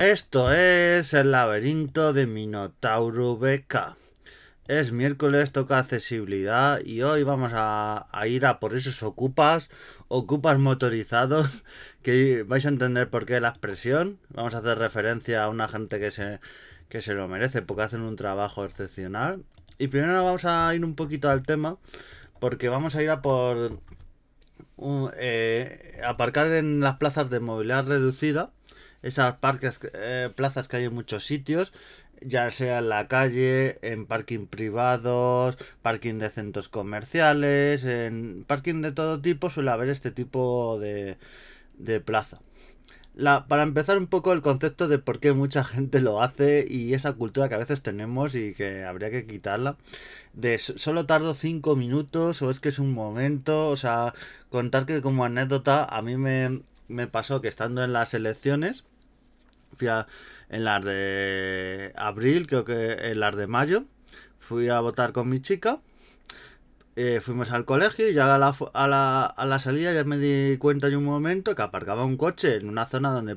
Esto es el laberinto de Minotauro BK. Es miércoles, toca accesibilidad y hoy vamos a, ir a por esos ocupas, ocupas motorizados, que vais a entender por qué la expresión. Vamos a hacer referencia a una gente que se, que se lo merece porque hacen un trabajo excepcional. Y primero vamos a ir un poquito al tema porque vamos a ir a por eh, aparcar en las plazas de movilidad reducida esas parques, eh, plazas que hay en muchos sitios, ya sea en la calle, en parking privados, parking de centros comerciales, en parking de todo tipo suele haber este tipo de, de plaza. La, para empezar un poco el concepto de por qué mucha gente lo hace y esa cultura que a veces tenemos y que habría que quitarla. De solo tardo 5 minutos o es que es un momento, o sea, contar que como anécdota a mí me, me pasó que estando en las elecciones, en las de abril, creo que en las de mayo, fui a votar con mi chica. Eh, fuimos al colegio y ya a la, a, la, a la salida ya me di cuenta en un momento que aparcaba un coche en una zona donde,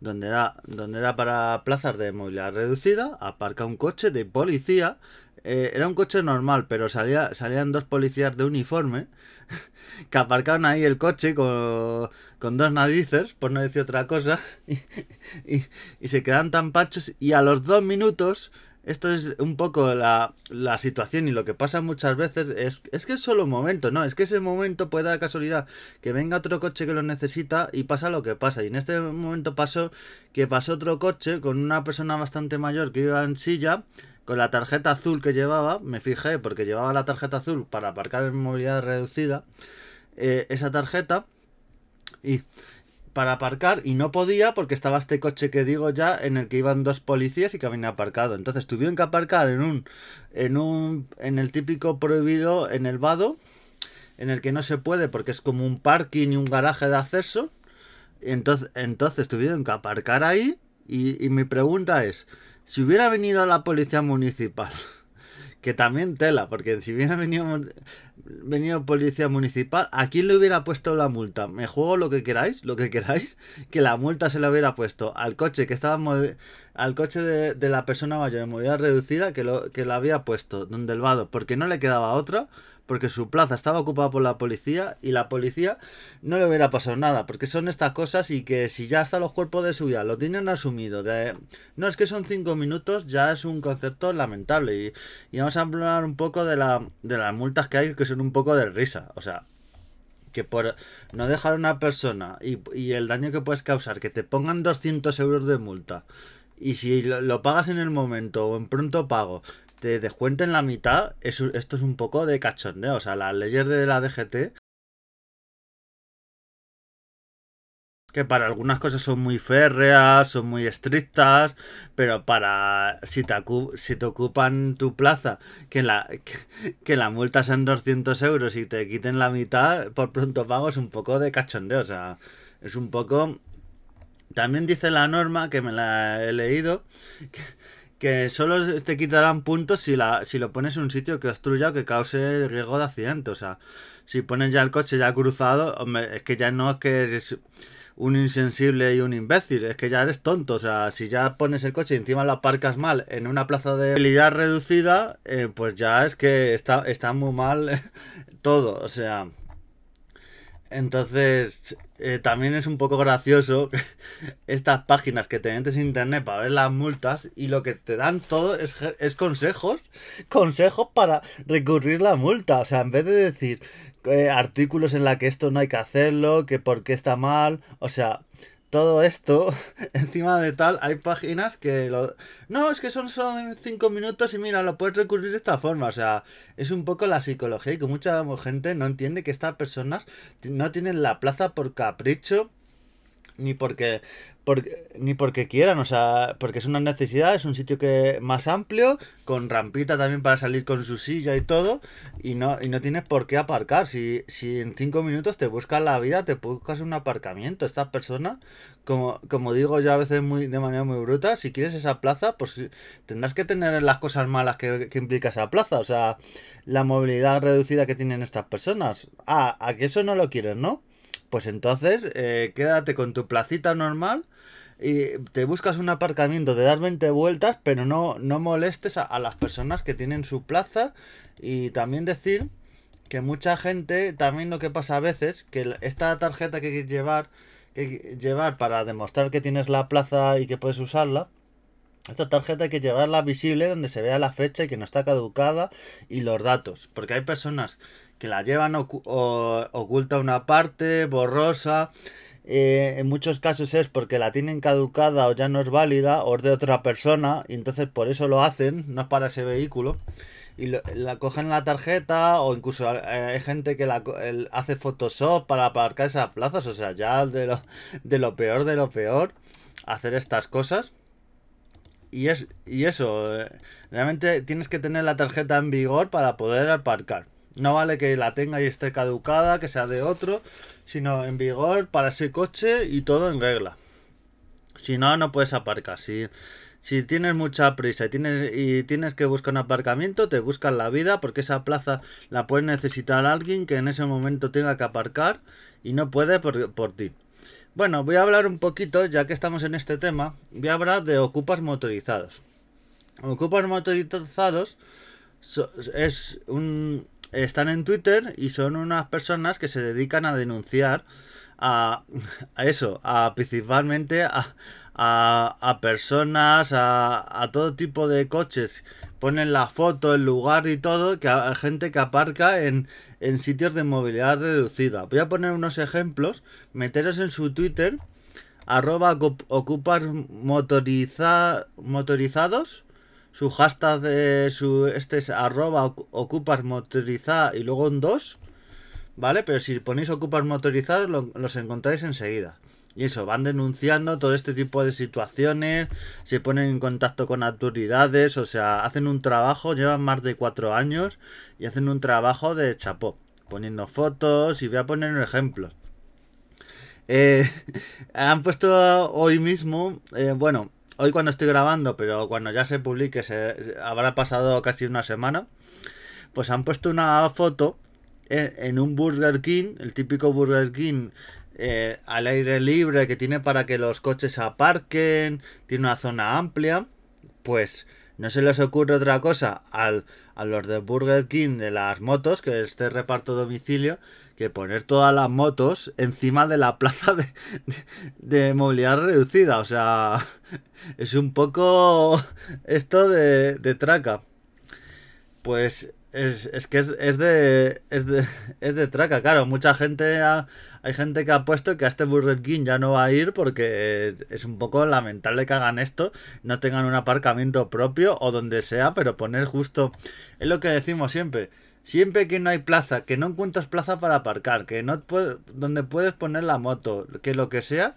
donde, era, donde era para plazas de movilidad reducida, aparca un coche de policía eh, era un coche normal, pero salía, salían dos policías de uniforme que aparcaban ahí el coche con, dos narices, por no decir otra cosa, y, se quedan tan pachos y a los dos minutos esto es un poco la, la, situación y lo que pasa muchas veces es, es que es solo un momento, ¿no? Es que ese momento puede dar casualidad que venga otro coche que lo necesita y pasa lo que pasa. Y en este momento pasó que pasó otro coche con una persona bastante mayor que iba en silla con la tarjeta azul que llevaba, me fijé porque llevaba la tarjeta azul para aparcar en movilidad reducida, eh, esa tarjeta, y para aparcar y no podía porque estaba este coche que digo ya en el que iban dos policías y que habían aparcado. Entonces tuvieron que aparcar en un en un en el típico prohibido en el vado en el que no se puede porque es como un parking y un garaje de acceso. Entonces entonces tuvieron que aparcar ahí y, y mi pregunta es, si hubiera venido la policía municipal, que también tela, porque si hubiera venido, venido policía municipal, ¿a quién le hubiera puesto la multa? Me juego lo que queráis, lo que queráis, que la multa se la hubiera puesto al coche que estaba al coche de, la persona mayor de movilidad reducida que lo, que lo había puesto donde el vado, porque no le quedaba otra porque su plaza estaba ocupada por la policía y la policía no le hubiera pasado nada, porque son estas cosas y que si ya hasta los cuerpos de seguridad lo tienen asumido, de no es que son cinco minutos, ya es un concepto lamentable y, y vamos a hablar un poco de, la, de las multas que hay que son un poco de risa, o sea, que por no dejar a una persona y, el daño que puedes causar, que te pongan 200 euros de multa y si lo, lo, pagas en el momento o en pronto pago te descuenten la mitad, esto es un poco de cachondeo. O sea, las leyes de la DGT que para algunas cosas son muy férreas, son muy estrictas, pero para si te, si te ocupan tu plaza, que la, que, la multa sean 200 euros y te quiten la mitad, por pronto pago es un poco de cachondeo, o sea, es un poco... También dice la norma, que me la he leído, que, que solo te quitarán puntos si, la, si lo pones en un sitio que obstruya o que cause riesgo de accidente. O sea, si pones ya el coche ya cruzado, es que ya no es que eres un insensible y un imbécil, es que ya eres tonto. O sea, si ya pones el coche y encima lo aparcas mal en una plaza de movilidad reducida, eh, pues ya es que está, está muy mal todo. O sea, entonces, eh, también es un poco gracioso estas páginas que te metes en internet para ver las multas y lo que te dan todo es, es consejos, consejos para recurrir la multa. O sea, en vez de decir eh, artículos en la que esto no hay que hacerlo, que por qué está mal, o sea, todo esto, encima de tal, hay páginas que lo... No, es que son solo 5 minutos y mira, lo puedes recurrir de esta forma. O sea, es un poco la psicología y que mucha gente no entiende que estas personas no tienen la plaza por capricho ni porque ni porque quieran, o sea, porque es una necesidad, es un sitio que más amplio, con rampita también para salir con su silla y todo, y no, y no tienes por qué aparcar. Si, si en cinco minutos te buscas la vida, te buscas un aparcamiento. Estas personas, como, como digo yo a veces muy, de manera muy bruta, si quieres esa plaza, pues tendrás que tener las cosas malas que, que implica esa plaza. O sea, la movilidad reducida que tienen estas personas. Ah, a que eso no lo quieres, ¿no? Pues entonces, eh, quédate con tu placita normal y te buscas un aparcamiento, de dar 20 vueltas, pero no, no molestes a, las personas que tienen su plaza. Y también decir que mucha gente, también lo que pasa a veces, que esta tarjeta que quieres llevar, que llevar para demostrar que tienes la plaza y que puedes usarla, esta tarjeta hay que llevarla visible donde se vea la fecha y que no está caducada y los datos. Porque hay personas que la llevan oculta una parte, borrosa. Eh, en muchos casos es porque la tienen caducada o ya no es válida o es de otra persona y entonces por eso lo hacen, no es para ese vehículo. Y la cogen la tarjeta o incluso eh, hay gente que la, hace Photoshop para aparcar esas plazas. O sea, ya de lo, de lo peor de lo peor hacer estas cosas. Y, es, y eso, eh, realmente tienes que tener la tarjeta en vigor para poder aparcar. No vale que la tenga y esté caducada, que sea de otro, sino en vigor para ese coche y todo en regla. Si no, no puedes aparcar. Si, si tienes mucha prisa y tienes, y tienes que buscar un aparcamiento, te buscas la vida porque esa plaza la puede necesitar alguien que en ese momento tenga que aparcar y no puede por, por ti. Bueno, voy a hablar un poquito, ya que estamos en este tema, voy a hablar de ocupas motorizados. Ocupas motorizados es un, están en Twitter y son unas personas que se dedican a denunciar a, a eso, a principalmente a, a, a personas, a, a, todo tipo de coches. Ponen la foto, el lugar y todo, que hay gente que aparca en, en sitios de movilidad reducida. Voy a poner unos ejemplos. Meteros en su Twitter, arroba motorizados. Su hashtag de su este es arroba ocupas motorizada y luego un 2. ¿Vale? Pero si ponéis ocupas motorizados los encontráis enseguida. Y eso, van denunciando todo este tipo de situaciones, se ponen en contacto con autoridades, o sea, hacen un trabajo, llevan más de cuatro años y hacen un trabajo de chapó, poniendo fotos y voy a poner un ejemplo. Eh, han puesto hoy mismo, eh, bueno, hoy cuando estoy grabando, pero cuando ya se publique, se, habrá pasado casi una semana, pues han puesto una foto en, en un Burger King, el típico Burger King eh, al aire libre que tiene para que los coches aparquen, tiene una zona amplia, pues no se les ocurre otra cosa al, a los de Burger King de las motos, que este reparto domicilio, que poner todas las motos encima de la plaza de, de, movilidad reducida. O sea, es un poco esto de, de traca. Pues es, es que es, es, de, es, de, es de traca, claro. Mucha gente ha, hay gente que ha puesto que a este Burger King ya no va a ir porque es un poco lamentable que hagan esto, no tengan un aparcamiento propio o donde sea, pero poner justo, es lo que decimos siempre, siempre que no hay plaza, que no encuentras plaza para aparcar, que no puede, donde puedes poner la moto, que lo que sea,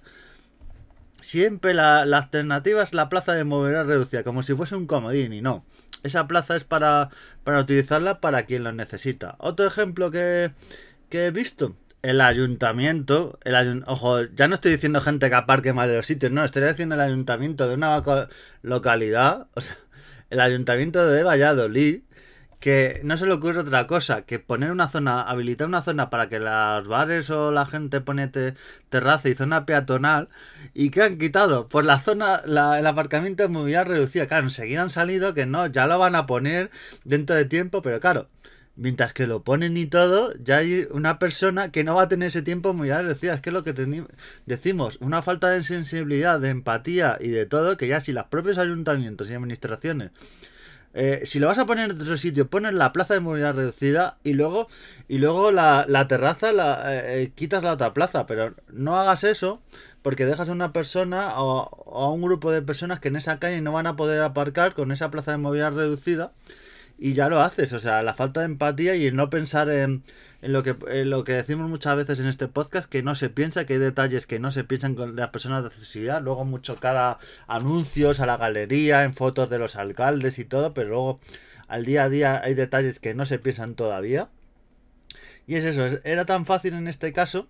siempre la, la alternativa es la plaza de movilidad reducida, como si fuese un comodín y no. Esa plaza es para, para utilizarla para quien lo necesita. Otro ejemplo que, que he visto el ayuntamiento, el ojo, ya no estoy diciendo gente que aparque mal de los sitios, no, estoy diciendo el ayuntamiento de una localidad, o sea, el ayuntamiento de Valladolid, que no se le ocurre otra cosa que poner una zona, habilitar una zona para que los bares o la gente pone terraza y zona peatonal y que han quitado por la zona, el aparcamiento de movilidad reducida. Claro, enseguida han salido que no, ya lo van a poner dentro de tiempo, pero claro, Mientras que lo ponen y todo, ya hay una persona que no va a tener ese tiempo muy decía Es que es lo que decimos, una falta de sensibilidad, de empatía y de todo, que ya si los propios ayuntamientos y administraciones, eh, si lo vas a poner en otro sitio, pones la plaza de movilidad reducida y luego, y luego la, terraza la, eh, eh, quitas la otra plaza, pero no hagas eso porque dejas a una persona o, o a un grupo de personas que en esa calle no van a poder aparcar con esa plaza de movilidad reducida y ya lo haces. O sea, la falta de empatía y no pensar en, lo que lo que decimos muchas veces en este podcast, que no se piensa, que hay detalles que no se piensan con las personas de accesibilidad. Luego mucho cara anuncios, a la galería, en fotos de los alcaldes y todo, pero luego al día a día hay detalles que no se piensan todavía. Y es eso, era tan fácil en este caso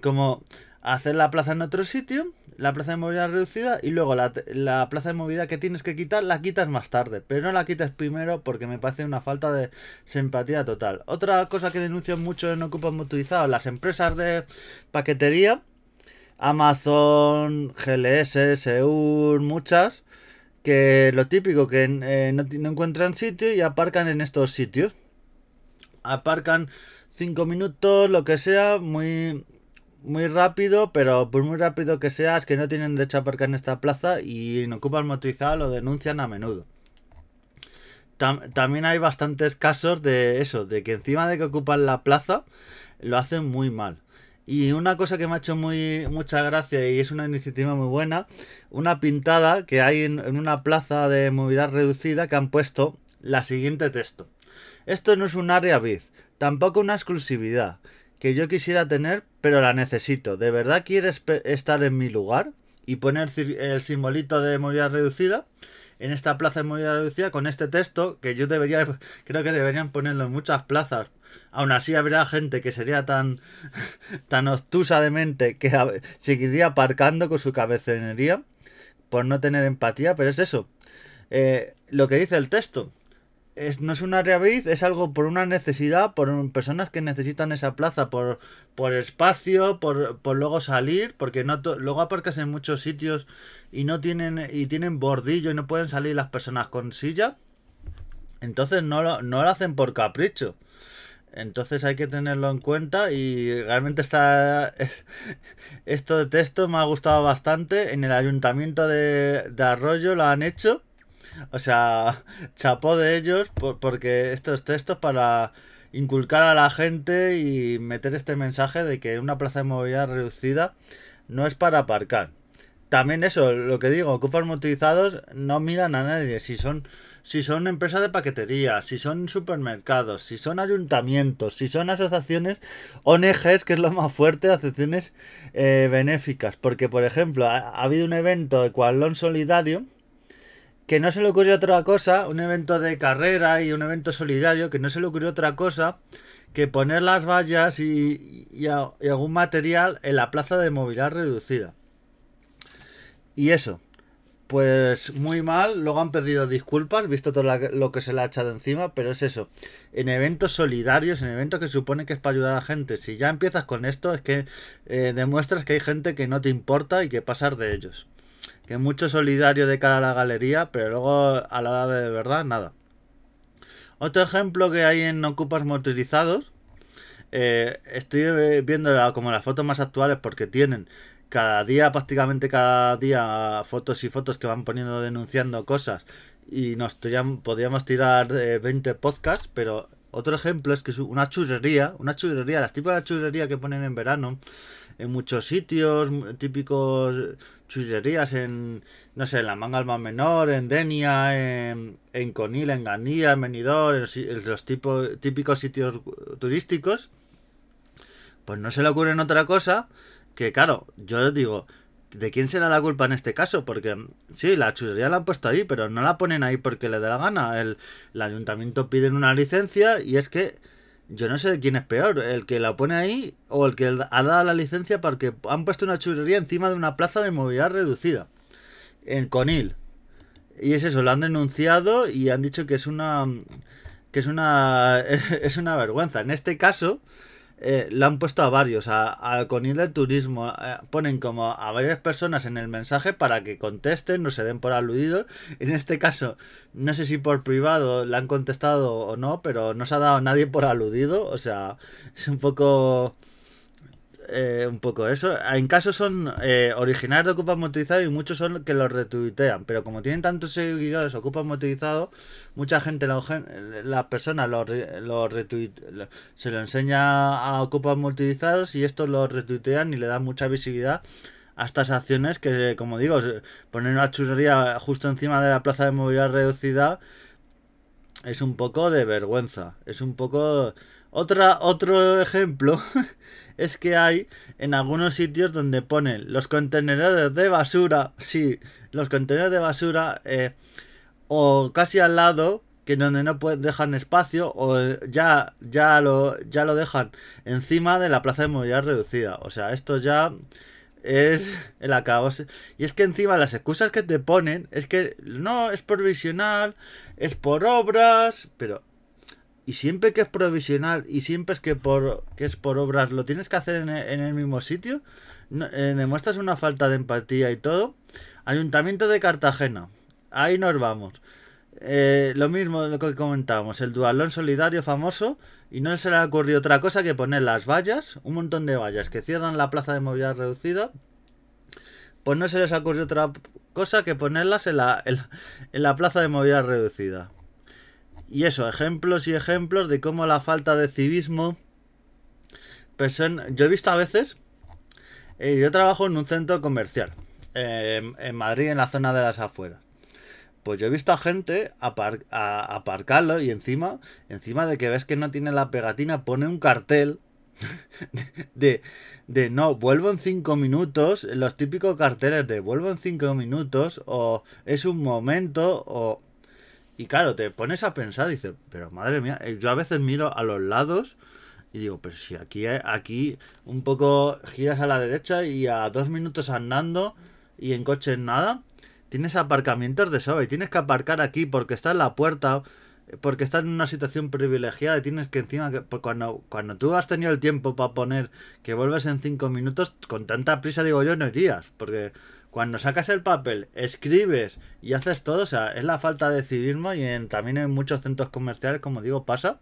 como hacer la plaza en otro sitio, la plaza de movilidad reducida y luego la, plaza de movilidad que tienes que quitar la quitas más tarde, pero no la quites primero porque me parece una falta de simpatía total. Otra cosa que denuncian mucho en Ocupas Motorizados, las empresas de paquetería Amazon, GLS, Seur, muchas, que lo típico que eh, no, no, encuentran sitio y aparcan en estos sitios. Aparcan 5 minutos, lo que sea, muy muy rápido, pero por muy rápido que sea, es que no tienen derecho a aparcar en esta plaza y en Ocupas Motorizado lo denuncian a menudo. también hay bastantes casos de eso, de que encima de que ocupan la plaza, lo hacen muy mal. Y una cosa que me ha hecho muy mucha gracia y es una iniciativa muy buena, una pintada que hay en, en una plaza de movilidad reducida que han puesto la siguiente texto. Esto no es un área biz, tampoco una exclusividad que yo quisiera tener, pero la necesito. ¿De verdad quieres estar en mi lugar? Y poner el simbolito de movilidad reducida en esta plaza de movilidad reducida con este texto que yo debería, creo que deberían ponerlo en muchas plazas. Aún así habrá gente que sería tan, tan obtusa de mente que seguiría aparcando con su cabecenería por no tener empatía, pero es eso. Eh, lo que dice el texto no es una área es algo por una necesidad, por personas que necesitan esa plaza, por, por espacio, por, por luego salir, porque no luego aparcas en muchos sitios y no tienen, y tienen bordillo y no pueden salir las personas con silla. Entonces no lo, no lo hacen por capricho. Entonces hay que tenerlo en cuenta y realmente está esto de texto me ha gustado bastante. En el ayuntamiento de, de Arroyo lo han hecho o sea, chapó de ellos porque estos textos para inculcar a la gente y meter este mensaje de que una plaza de movilidad reducida no es para aparcar. También eso, lo que digo, ocupas motorizados no miran a nadie. Si son, si son empresas de paquetería, si son supermercados, si son ayuntamientos, si son asociaciones ONGs, que es lo más fuerte, asociaciones eh, benéficas. Porque, por ejemplo, ha, ha habido un evento de Cualón Solidario que no se le ocurrió otra cosa, un evento de carrera y un evento solidario, que no se le ocurrió otra cosa que poner las vallas y, algún material en la plaza de movilidad reducida. Y eso, pues muy mal, luego han pedido disculpas, visto todo lo que se le ha echado encima, pero es eso, en eventos solidarios, en eventos que supone que es para ayudar a la gente, si ya empiezas con esto es que eh, demuestras que hay gente que no te importa y que pasar de ellos que mucho solidario de cara a la galería, pero luego a la hora de verdad, nada. Otro ejemplo que hay en Ocupas motorizados, eh, estoy eh, viendo como las fotos más actuales porque tienen cada día, prácticamente cada día, fotos y fotos que van poniendo denunciando cosas y nos podríamos tirar 20 eh, podcasts, pero otro ejemplo es que es una churrería, una churrería, las tipos de churrería que ponen en verano en muchos sitios, típicos churrerías en, no sé, en la Manga más Menor, en Denia, en, en Conil, en Ganía, en Benidorm, en, los típicos sitios turísticos, pues no se le ocurre en otra cosa que, claro, yo digo, ¿de quién será la culpa en este caso? Porque sí, la churrería la han puesto ahí, pero no la ponen ahí porque le da la gana. El, el ayuntamiento pide una licencia y es que yo no sé quién es peor, el que la pone ahí o el que ha dado la licencia porque han puesto una churrería encima de una plaza de movilidad reducida. En Conil. Y es eso, lo han denunciado y han dicho que es una que es una es una vergüenza. En este caso, eh, lo han puesto a varios, al Conil del Turismo, eh, ponen como a varias personas en el mensaje para que contesten, no se den por aludidos. En este caso, no sé si por privado le han contestado o no, pero no se ha dado nadie por aludido, o sea, es un poco eh, un poco eso. En casos son eh, originales de Ocupa Motorizado y muchos son que los retuitean. Pero como tienen tantos seguidores Ocupa Motorizado, mucha gente, las personas lo, lo, se lo enseña a Ocupa Motorizados y estos lo retuitean y le dan mucha visibilidad a estas acciones que, como digo, poner una churrería justo encima de la plaza de movilidad reducida es un poco de vergüenza. Es un poco... Otra, otro ejemplo es que hay en algunos sitios donde ponen los contenedores de basura, sí, los contenedores de basura, eh, o casi al lado, que donde no pueden, dejan espacio, o ya, ya, lo, ya lo dejan encima de la plaza de movilidad reducida. O sea, esto ya es el acabo. Y es que encima las excusas que te ponen es que no, es provisional, es por obras, pero y siempre que es provisional y siempre es que por que es por obras lo tienes que hacer en, el mismo sitio eh, demuestras una falta de empatía y todo ayuntamiento de Cartagena ahí nos vamos. Eh, lo mismo lo que comentábamos el dualón solidario famoso y no se le ha ocurrido otra cosa que poner las vallas un montón de vallas que cierran la plaza de movilidad reducida pues no se les ha ocurrido otra cosa que ponerlas en la, en la plaza de movilidad reducida y eso, ejemplos y ejemplos de cómo la falta de civismo... Yo he visto a veces... Eh, yo trabajo en un centro comercial. en Madrid, en la zona de las afueras. Pues yo he visto a gente aparcarlo y encima, encima de que ves que no tiene la pegatina, pone un cartel de, de no, vuelvo en cinco minutos, los típicos carteles de vuelvo en cinco minutos, o es un momento, o y claro, te pones a pensar, dices, pero madre mía, eh, yo a veces miro a los lados y digo, pero si aquí, aquí un poco giras a la derecha y a dos minutos andando y en coche nada, tienes aparcamientos de sobra y tienes que aparcar aquí porque está en la puerta, porque estás en una situación privilegiada y tienes que encima, que, pues cuando, cuando tú has tenido el tiempo para poner que vuelves en cinco minutos, con tanta prisa digo yo no irías, porque cuando sacas el papel, escribes y haces todo, o sea, es la falta de civismo y en, también en muchos centros comerciales, como digo, pasa.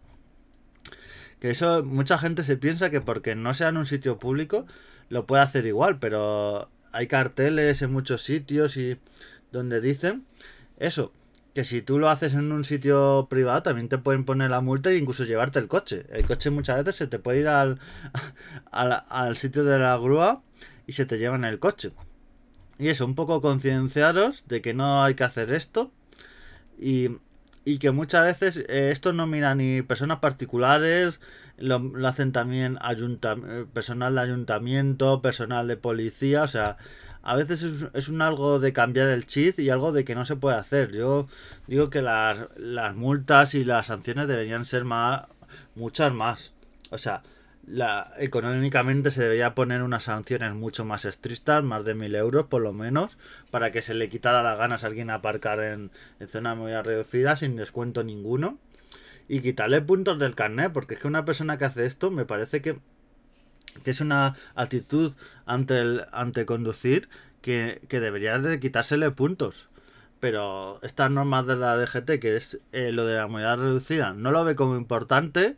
Que eso mucha gente se piensa que porque no sea en un sitio público lo puede hacer igual, pero hay carteles en muchos sitios y donde dicen eso, que si tú lo haces en un sitio privado también te pueden poner la multa e incluso llevarte el coche. El coche muchas veces se te puede ir al, al, al sitio de la grúa y se te llevan el coche. Y eso, un poco concienciaros de que no hay que hacer esto. Y, que muchas veces eh, esto no mira ni personas particulares, lo, hacen también personal de ayuntamiento, personal de policía, o sea, a veces es, un algo de cambiar el chip y algo de que no se puede hacer. Yo digo que las, las multas y las sanciones deberían ser más, muchas más. O sea, la, económicamente se debería poner unas sanciones mucho más estrictas, más de mil euros por lo menos, para que se le quitara las ganas a alguien a aparcar en, en zona muy reducida sin descuento ninguno. Y quitarle puntos del carnet, porque es que una persona que hace esto me parece que, que es una actitud ante, el, ante conducir que, que debería de quitársele puntos pero estas normas de la DGT, que es eh, lo de la movilidad reducida, no lo ve como importante,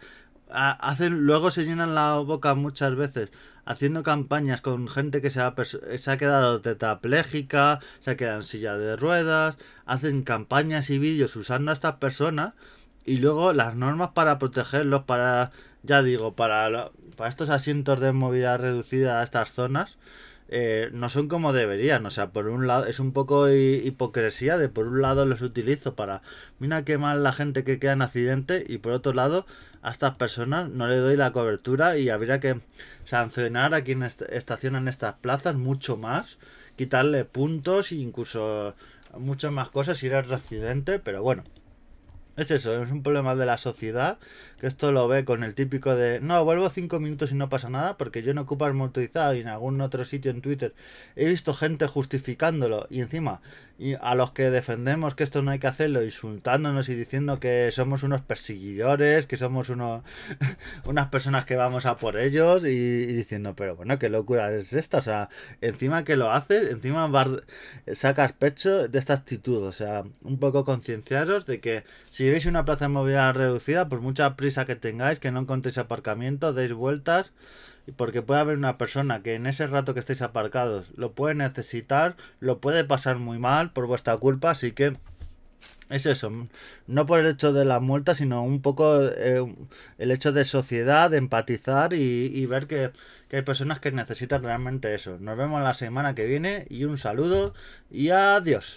hacen, luego se llenan la boca muchas veces haciendo campañas con gente que se ha, se ha quedado tetrapléjica, se ha quedado en silla de ruedas, hacen campañas y vídeos usando a estas personas y luego las normas para protegerlos, para, ya digo, para, para estos asientos de movilidad reducida a estas zonas, eh, no son como deberían. O sea, por un lado es un poco hipocresía de por un lado los utilizo para, mira qué mal la gente que queda en accidente y por otro lado a estas personas no le doy la cobertura y habría que sancionar a quienes estacionan estas plazas mucho más, quitarle puntos e incluso muchas más cosas si eres residente, pero bueno. Es eso, es un problema de la sociedad, que esto lo ve con el típico de, no, vuelvo cinco minutos y no pasa nada, porque yo no ocupo el motorizado y en algún otro sitio en Twitter he visto gente justificándolo y encima y a los que defendemos que esto no hay que hacerlo, insultándonos y diciendo que somos unos perseguidores, que somos unos, unas personas que vamos a por ellos y, diciendo, pero bueno, qué locura es esta, o sea, encima que lo haces, encima sacas pecho de esta actitud, o sea, un poco concienciaros de que si veis una plaza de movilidad reducida, por mucha prisa que tengáis, que no encontréis aparcamiento, deis vueltas, porque puede haber una persona que en ese rato que estéis aparcados lo puede necesitar, lo puede pasar muy mal por vuestra culpa, así que es eso, no por el hecho de la multa, sino un poco eh, el hecho de sociedad, de empatizar y, ver que, que hay personas que necesitan realmente eso. Nos vemos la semana que viene y un saludo y adiós.